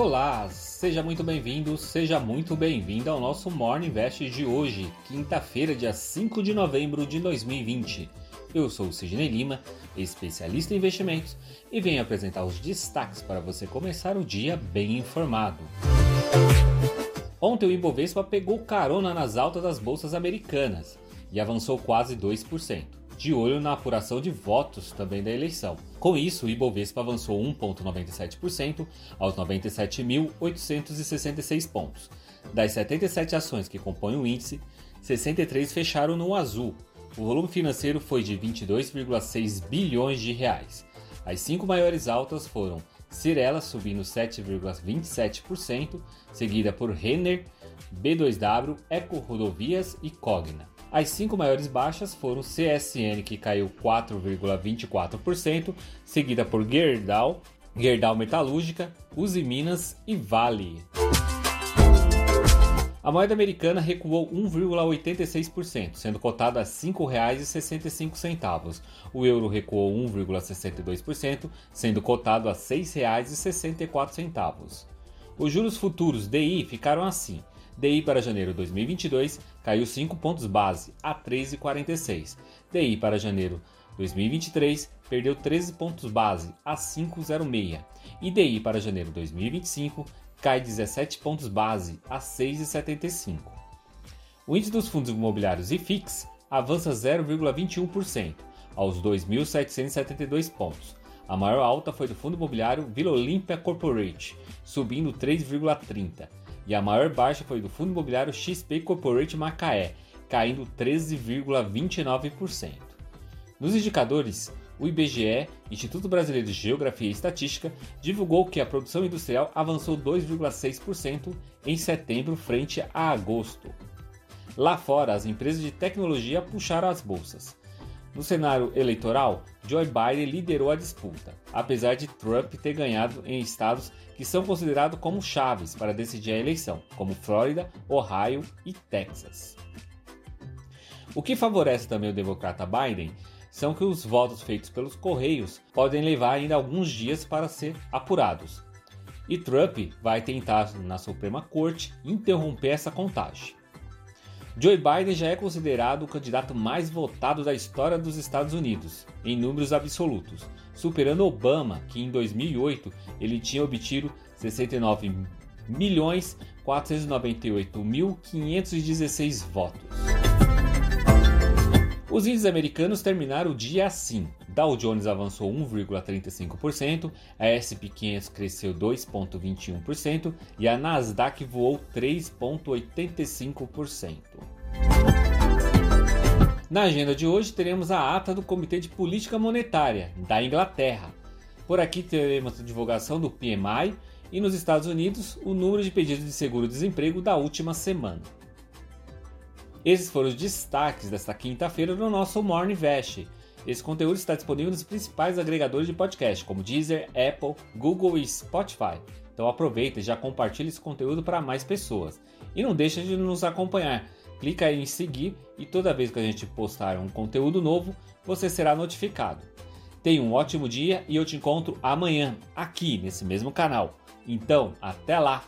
Olá, seja muito bem-vindo, seja muito bem-vinda ao nosso Morning Invest de hoje, quinta-feira, dia 5 de novembro de 2020. Eu sou o Sidney Lima, especialista em investimentos, e venho apresentar os destaques para você começar o dia bem informado. Ontem o Ibovespa pegou carona nas altas das bolsas americanas e avançou quase 2% de olho na apuração de votos também da eleição. Com isso, o Ibovespa avançou 1,97% aos 97.866 pontos. Das 77 ações que compõem o índice, 63 fecharam no azul. O volume financeiro foi de 22,6 bilhões de reais. As cinco maiores altas foram Cirela subindo 7,27%, seguida por Renner, B2W, Eco Rodovias e Cogna. As cinco maiores baixas foram CSN, que caiu 4,24%, seguida por Gerdau, Gerdau Metalúrgica, Uzi Minas e Vale. A moeda americana recuou 1,86%, sendo cotada a R$ 5,65. O euro recuou 1,62%, sendo cotado a R$ 6,64. Os juros futuros DI ficaram assim: DI para janeiro 2022 caiu 5 pontos base a 13,46. DI para janeiro 2023 perdeu 13 pontos base a 5,06. E DI para janeiro 2025 cai 17 pontos base a 6,75. O índice dos fundos imobiliários IFIX avança 0,21% aos 2.772 pontos. A maior alta foi do fundo imobiliário Vila Olímpia Corporate, subindo 3,30 e a maior baixa foi do fundo imobiliário XP Corporate Macaé, caindo 13,29%. Nos indicadores, o IBGE, Instituto Brasileiro de Geografia e Estatística, divulgou que a produção industrial avançou 2,6% em setembro frente a agosto. Lá fora, as empresas de tecnologia puxaram as bolsas. No cenário eleitoral, Joe Biden liderou a disputa, apesar de Trump ter ganhado em estados que são considerados como chaves para decidir a eleição, como Flórida, Ohio e Texas. O que favorece também o democrata Biden são que os votos feitos pelos Correios podem levar ainda alguns dias para ser apurados. E Trump vai tentar, na Suprema Corte, interromper essa contagem. Joe Biden já é considerado o candidato mais votado da história dos Estados Unidos, em números absolutos, superando Obama, que em 2008 ele tinha obtido 69 milhões 498.516 votos. Os índices americanos terminaram o dia assim. Dow Jones avançou 1,35%, a S&P 500 cresceu 2,21% e a Nasdaq voou 3,85%. Na agenda de hoje teremos a ata do Comitê de Política Monetária da Inglaterra. Por aqui teremos a divulgação do PMI e nos Estados Unidos o número de pedidos de seguro-desemprego da última semana. Esses foram os destaques desta quinta-feira no nosso Morning Vest. Esse conteúdo está disponível nos principais agregadores de podcast, como Deezer, Apple, Google e Spotify. Então aproveita e já compartilhe esse conteúdo para mais pessoas. E não deixe de nos acompanhar. Clica aí em seguir e toda vez que a gente postar um conteúdo novo, você será notificado. Tenha um ótimo dia e eu te encontro amanhã aqui nesse mesmo canal. Então, até lá!